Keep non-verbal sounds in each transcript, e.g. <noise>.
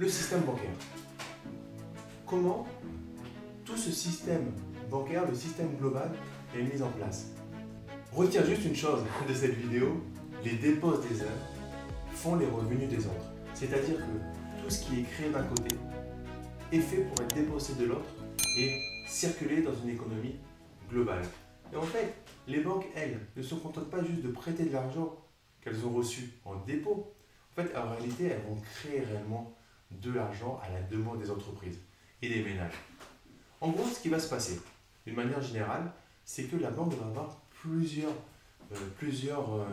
le système bancaire. Comment tout ce système bancaire, le système global, est mis en place? Retiens juste une chose de cette vidéo, les dépôts des uns font les revenus des autres. C'est-à-dire que tout ce qui est créé d'un côté est fait pour être déposé de l'autre et circuler dans une économie globale. Et en fait, les banques, elles, ne se contentent pas juste de prêter de l'argent qu'elles ont reçu en dépôt. En fait, en réalité, elles vont créer réellement de l'argent à la demande des entreprises et des ménages. En gros, ce qui va se passer, d'une manière générale, c'est que la banque va avoir plusieurs, euh, plusieurs euh,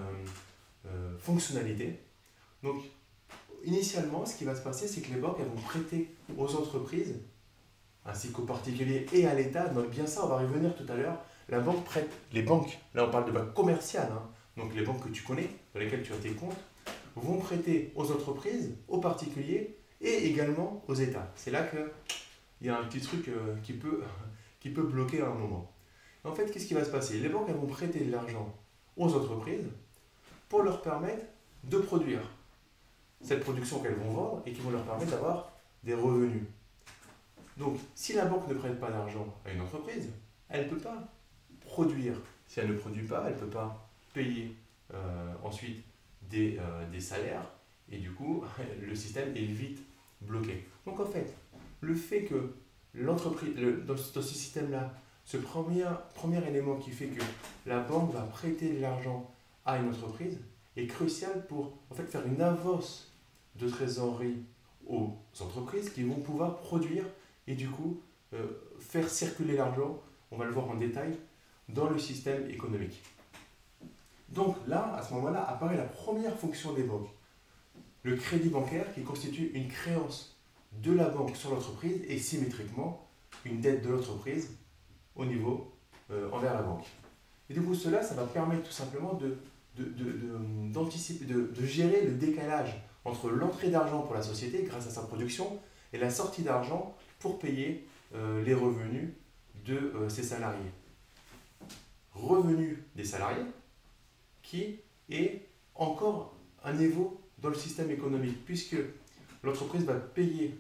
euh, fonctionnalités. Donc, initialement, ce qui va se passer, c'est que les banques elles vont prêter aux entreprises, ainsi qu'aux particuliers et à l'État. Donc, bien ça, on va revenir tout à l'heure. La banque prête, les banques, là on parle de banques commerciales, hein, donc les banques que tu connais, dans lesquelles tu as tes comptes, vont prêter aux entreprises, aux particuliers et également aux États. C'est là qu'il y a un petit truc qui, peut, <laughs> qui peut bloquer à un moment. En fait, qu'est-ce qui va se passer? Les banques vont prêter de l'argent aux entreprises pour leur permettre de produire cette production qu'elles vont vendre et qui vont leur permettre d'avoir des revenus. Donc, si la banque ne prête pas d'argent à une entreprise, elle ne peut pas produire. Si elle ne produit pas, elle ne peut pas payer euh, ensuite des, euh, des, salaires et du coup, <laughs> le système est vite bloqué. Donc, en fait, le fait que l'entreprise, dans, ce système-là, ce premier, premier élément qui fait que la banque va prêter de l'argent à une entreprise est crucial pour en fait, faire une avance de trésorerie aux entreprises qui vont pouvoir produire et du coup euh, faire circuler l'argent, on va le voir en détail, dans le système économique. Donc là, à ce moment-là, apparaît la première fonction des banques. Le crédit bancaire qui constitue une créance de la banque sur l'entreprise et symétriquement une dette de l'entreprise au niveau euh, envers la banque. Et du coup, cela, ça va permettre tout simplement de, d'anticiper, de, de, gérer le décalage entre l'entrée d'argent pour la société grâce à sa production et la sortie d'argent pour payer euh, les revenus de euh, ses salariés. Revenus des salariés qui est encore un niveau dans le système économique puisque l'entreprise va payer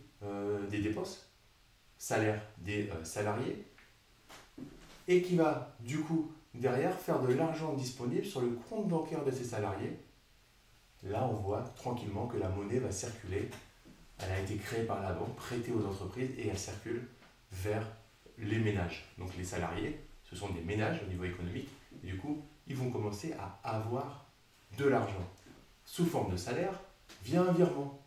des dépenses, salaire des salariés, et qui va du coup derrière faire de l'argent disponible sur le compte bancaire de ses salariés. Là, on voit tranquillement que la monnaie va circuler. Elle a été créée par la banque, prêtée aux entreprises et elle circule vers les ménages. Donc les salariés, ce sont des ménages au niveau économique. Et du coup, ils vont commencer à avoir de l'argent. Sous forme de salaire, via un virement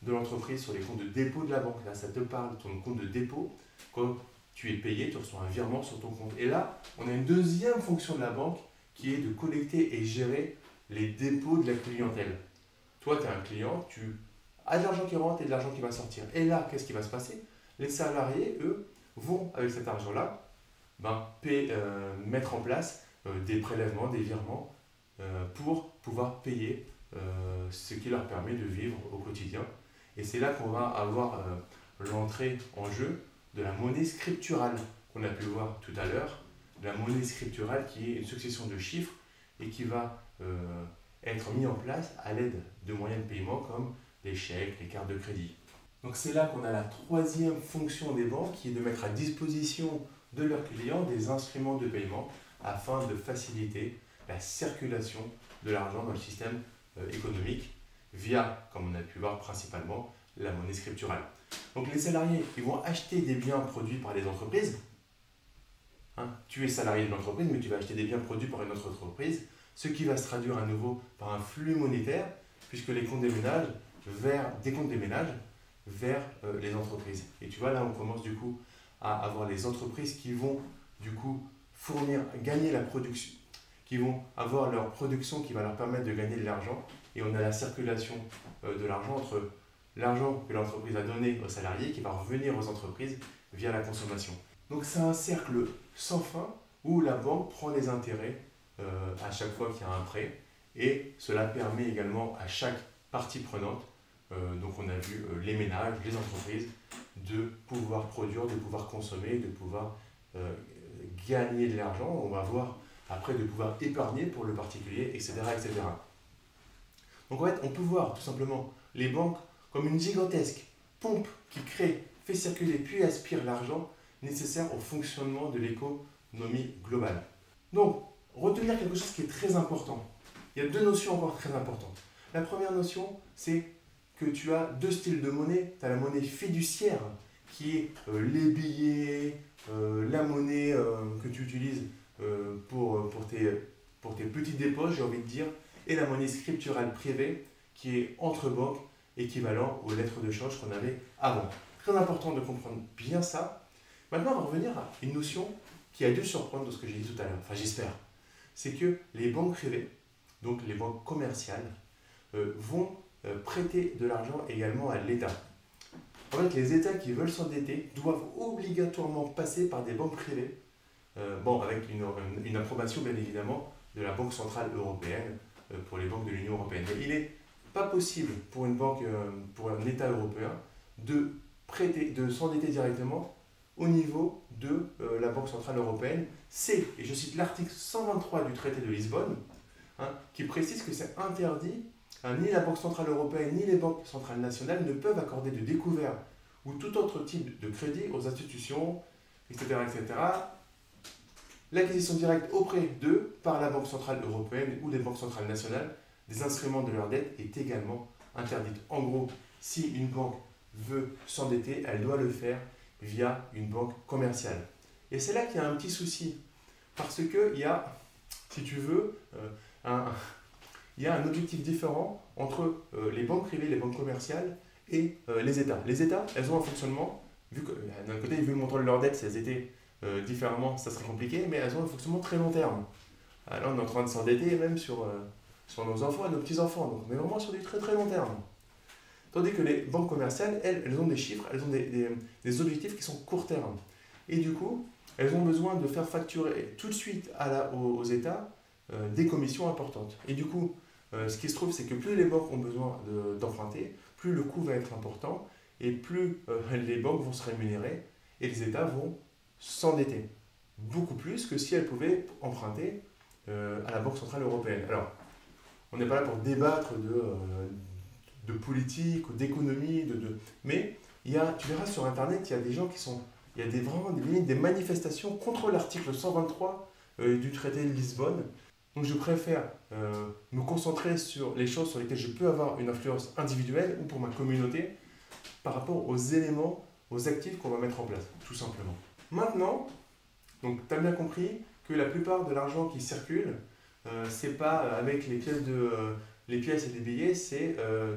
de l'entreprise sur les comptes de dépôt de la banque. Là, ça te parle ton compte de dépôt. Quand tu es payé, tu reçois un virement sur ton compte. Et là, on a une deuxième fonction de la banque qui est de collecter et gérer les dépôts de la clientèle. Toi, tu es un client, tu as de l'argent qui rentre et de l'argent qui va sortir. Et là, qu'est-ce qui va se passer? Les salariés, eux, vont, avec cet argent-là, ben, euh, mettre en place euh, des prélèvements, des virements, euh, pour pouvoir payer ce qui leur permet de vivre au quotidien. Et c'est là qu'on va avoir l'entrée en jeu de la monnaie scripturale qu'on a pu voir tout à l'heure, la monnaie scripturale qui est une succession de chiffres et qui va euh, être mis en place à l'aide de moyens de paiement comme les chèques, les cartes de crédit. Donc c'est là qu'on a la troisième fonction des banques qui est de mettre à disposition de leurs clients des instruments de paiement afin de faciliter la circulation de l'argent dans le système euh, économique via, comme on a pu voir principalement, la monnaie scripturale. Donc les salariés, ils vont acheter des biens produits par les entreprises. Hein, tu es salarié de l'entreprise, mais tu vas acheter des biens produits par une autre entreprise, ce qui va se traduire à nouveau par un flux monétaire, puisque les comptes des ménages vers des comptes des ménages vers euh, les entreprises. Et tu vois, là, on commence du coup à avoir les entreprises qui vont du coup fournir, gagner la production, qui vont avoir leur production qui va leur permettre de gagner de l'argent. Et on a la circulation euh, de l'argent entre l'argent que l'entreprise a donné aux salariés qui va revenir aux entreprises via la consommation. Donc c'est un cercle sans fin où la banque prend les intérêts euh, à chaque fois qu'il y a un prêt et cela permet également à chaque partie prenante, euh, donc on a vu les ménages, les entreprises, de pouvoir produire, de pouvoir consommer, de pouvoir gagner de l'argent. On va voir après de pouvoir épargner pour le particulier, etc., etc. Donc en fait, on peut voir tout simplement les banques comme une gigantesque pompe qui crée, fait circuler puis aspire l'argent nécessaire au fonctionnement de l'économie globale. Donc, retenir quelque chose qui est très important. Il y a deux notions encore très importantes. La première notion, c'est que tu as deux styles de monnaie. Tu as la monnaie fiduciaire, qui est euh, les billets, euh, la monnaie euh, que tu utilises pour, pour, tes, pour tes petits dépôts, j'ai envie de dire, et la monnaie scripturale privée, qui est entre banques, équivalent aux lettres de change qu'on avait avant. Très important de comprendre bien ça. Maintenant, on va revenir à une notion qui a dû surprendre de ce que j'ai dit tout à l'heure, enfin j'espère. C'est que les banques privées, donc les banques commerciales, vont prêter de l'argent également à l'État. En fait, les États qui veulent s'endetter doivent obligatoirement passer par des banques privées, euh, bon, avec une, approbation bien évidemment de la Banque Centrale Européenne euh, pour les banques de l'Union Européenne. Il n'est pas possible pour une banque, euh, pour un État européen, de prêter, de s'endetter directement au niveau de la Banque Centrale Européenne. C'est, et je cite l'article 123 du traité de Lisbonne, hein, qui précise que c'est interdit Hein, ni la Banque Centrale Européenne ni les banques centrales nationales ne peuvent accorder de découvert ou tout autre type de crédit aux institutions, etc. etc. L'acquisition directe auprès d'eux par la Banque Centrale Européenne ou des banques centrales nationales des instruments de leur dette est également interdite. En gros, si une banque veut s'endetter, elle doit le faire via une banque commerciale. Et c'est là qu'il y a un petit souci. Parce qu'il y a, si tu veux, euh, un, il y a un objectif différent entre euh, les banques privées, les banques commerciales et euh, les États. Les États, elles ont un fonctionnement, vu que d'un côté, vu le montant de leur dette, elles étaient différemment, ça serait compliqué, mais elles ont un fonctionnement très long terme. là, on est en train de s'endetter même sur, sur nos enfants et nos petits-enfants, donc on est vraiment sur du très très long terme. Tandis que les banques commerciales, elles, elles ont des chiffres, elles ont des, des, objectifs qui sont court terme. Et du coup, elles ont besoin de faire facturer tout de suite aux, États des commissions importantes. Et du coup, euh, ce qui se trouve, c'est que plus les banques ont besoin d'emprunter, plus le coût va être important et plus euh, <laughs> les banques vont se rémunérer et les États vont s'endetter. Beaucoup plus que si elles pouvaient emprunter euh, à la Banque Centrale Européenne. Alors, on n'est pas là pour débattre de, de politique ou d'économie, de, de, mais y a, tu verras sur Internet, il y a des gens qui sont... Il y a des, vraiment des, des manifestations contre l'article 123 du traité de Lisbonne donc je préfère euh, me concentrer sur les choses sur lesquelles je peux avoir une influence individuelle ou pour ma communauté par rapport aux éléments, aux actifs qu'on va mettre en place, tout simplement. Maintenant, donc tu as bien compris que la plupart de l'argent qui circule, euh, c'est pas avec les pièces, de, euh, les pièces et les billets, c'est euh,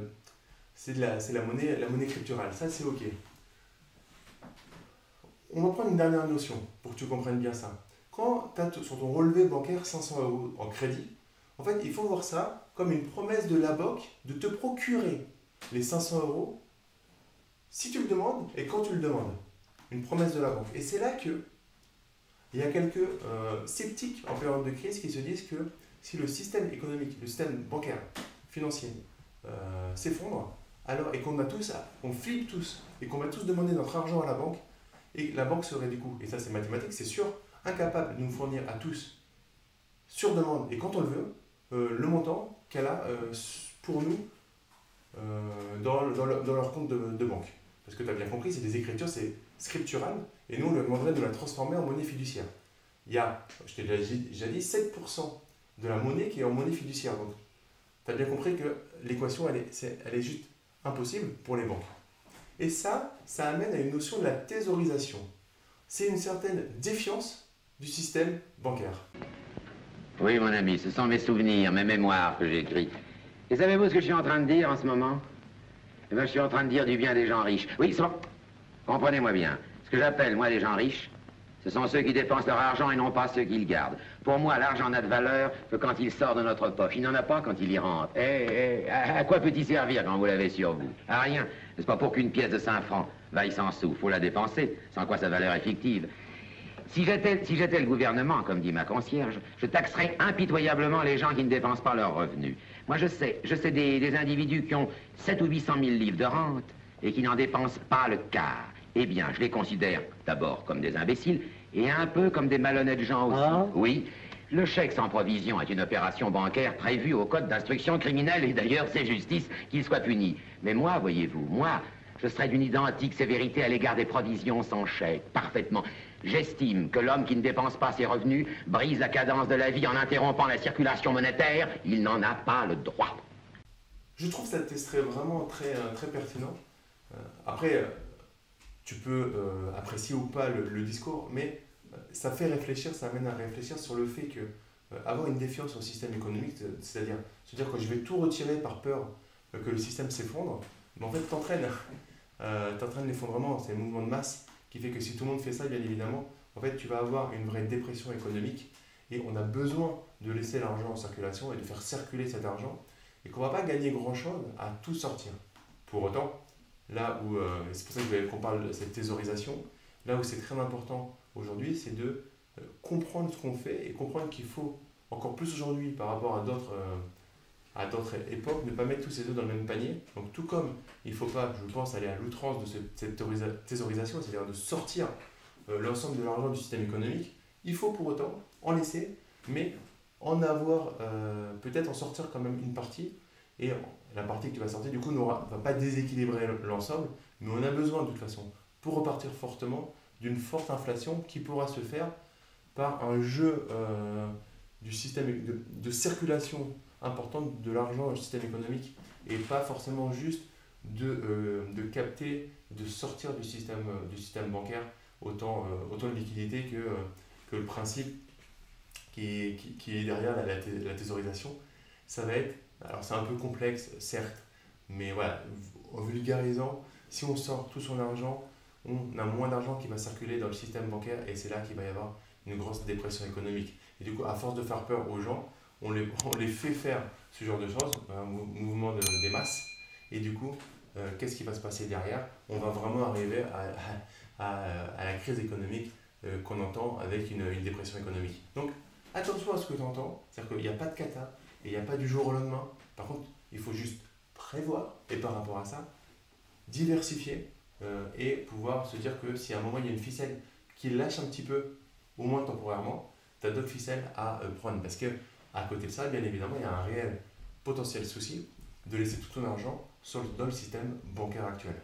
la, la, monnaie, la monnaie scripturale. Ça, c'est OK. On va prendre une dernière notion pour que tu comprennes bien ça quand tu as sur ton relevé bancaire 500 euros en crédit, en fait, il faut voir ça comme une promesse de la banque de te procurer les 500 euros si tu le demandes et quand tu le demandes. Une promesse de la banque. Et c'est là que il y a quelques euh, sceptiques en période de crise qui se disent que si le système économique, le système bancaire, financier euh, s'effondre, alors et qu'on a tous, on flippe tous et qu'on va tous demander notre argent à la banque, et la banque serait du coup, et ça c'est mathématique, c'est sûr, incapable de nous fournir à tous, sur demande et quand on le veut, euh, le montant qu'elle a pour nous dans, dans, leur compte de, banque. Parce que tu as bien compris, c'est des écritures, c'est scriptural, et nous on leur demanderait de la transformer en monnaie fiduciaire. Il y a, je t'ai déjà dit, 7% de la monnaie qui est en monnaie fiduciaire. Donc, tu as bien compris que l'équation, elle est, elle est juste impossible pour les banques. Et ça, ça amène à une notion de la thésaurisation. C'est une certaine défiance du système bancaire. Oui, mon ami, ce sont mes souvenirs, mes mémoires que j'écris. Et savez-vous ce que je suis en train de dire en ce moment? Eh bien, je suis en train de dire du bien des gens riches. Oui, c'est Comprenez-moi bien. Ce que j'appelle, moi, les gens riches, ce sont ceux qui dépensent leur argent et non pas ceux qui le gardent. Pour moi, l'argent n'a de valeur que quand il sort de notre poche. Il n'en a pas quand il y rentre. Eh, eh, à quoi peut-il servir quand vous l'avez sur vous? À rien. N'est-ce pas pour qu'une pièce de 5 francs vaille 100 sous Faut la dépenser, sans quoi sa valeur est fictive. Si j'étais le gouvernement, comme dit ma concierge, je taxerais impitoyablement les gens qui ne dépensent pas leurs revenus. Moi, je sais, je sais des, individus qui ont 7 ou 800 000 livres de rente et qui n'en dépensent pas le quart. Eh bien, je les considère d'abord comme des imbéciles et un peu comme des malhonnêtes gens aussi. Ah. Oui, le chèque sans provision est une opération bancaire prévue au code d'instruction criminelle et d'ailleurs c'est justice qu'il soit puni. Mais moi, voyez-vous, moi, Je serais d'une identique sévérité à l'égard des provisions sans chèque, parfaitement. J'estime que l'homme qui ne dépense pas ses revenus brise la cadence de la vie en interrompant la circulation monétaire. Il n'en a pas le droit. Je trouve cet extrait vraiment très, euh, très pertinent. Euh, après, euh, tu peux apprécier ou pas le, discours, mais ça fait réfléchir, ça amène à réfléchir sur le fait que avoir une défiance au système économique, c'est-à-dire se dire que je vais tout retirer par peur que le système s'effondre, mais en fait, t'entraînes euh, t'entraînes l'effondrement, c'est un mouvement de masse qui fait que si tout le monde fait ça, bien évidemment, en fait, tu vas avoir une vraie dépression économique et on a besoin de laisser l'argent en circulation et de faire circuler cet argent et qu'on va pas gagner grand-chose à tout sortir. Pour autant, là où, euh, c'est pour ça qu'on parle de cette thésaurisation, là où c'est très important aujourd'hui, c'est de euh, comprendre ce qu'on fait et comprendre qu'il faut encore plus aujourd'hui par rapport à d'autres euh, à d'autres époques, ne pas mettre tous ces œufs dans le même panier. Donc tout comme il ne faut pas, je pense, aller à l'outrance de cette thésaurisation, c'est-à-dire de sortir euh, l'ensemble de l'argent du système économique, il faut pour autant en laisser, mais en avoir, euh, peut-être en sortir quand même une partie, et la partie que tu vas sortir, du coup, ne va pas déséquilibrer l'ensemble, mais on a besoin de toute façon, pour repartir fortement, d'une forte inflation qui pourra se faire par un jeu euh, du système de, de circulation importante de l'argent dans le système économique et pas forcément juste de, euh, de capter, de sortir du système, euh, du système bancaire autant, euh, autant de liquidité que, que le principe qui est, qui, est derrière la, la, thésaurisation. Ça va être, alors c'est un peu complexe, certes, mais voilà, en vulgarisant, si on sort tout son argent, on a moins d'argent qui va circuler dans le système bancaire et c'est là qu'il va y avoir une grosse dépression économique. Et du coup, à force de faire peur aux gens, on les, <laughs> on les fait faire ce genre de choses, un mouvement de, des masses, et du coup, euh, qu'est-ce qui va se passer derrière? On va vraiment arriver à, à, la crise économique euh, qu'on entend avec une, une, dépression économique. Donc, attention à ce que tu entends, c'est-à-dire qu'il n'y a pas de cata, et il n'y a pas du jour au lendemain. Par contre, il faut juste prévoir, et par rapport à ça, diversifier, euh, et pouvoir se dire que si à un moment il y a une ficelle qui lâche un petit peu, au moins temporairement, tu as d'autres ficelles à prendre. Parce que à côté de ça, bien évidemment, il y a un réel potentiel souci de laisser tout ton argent dans le système bancaire actuel.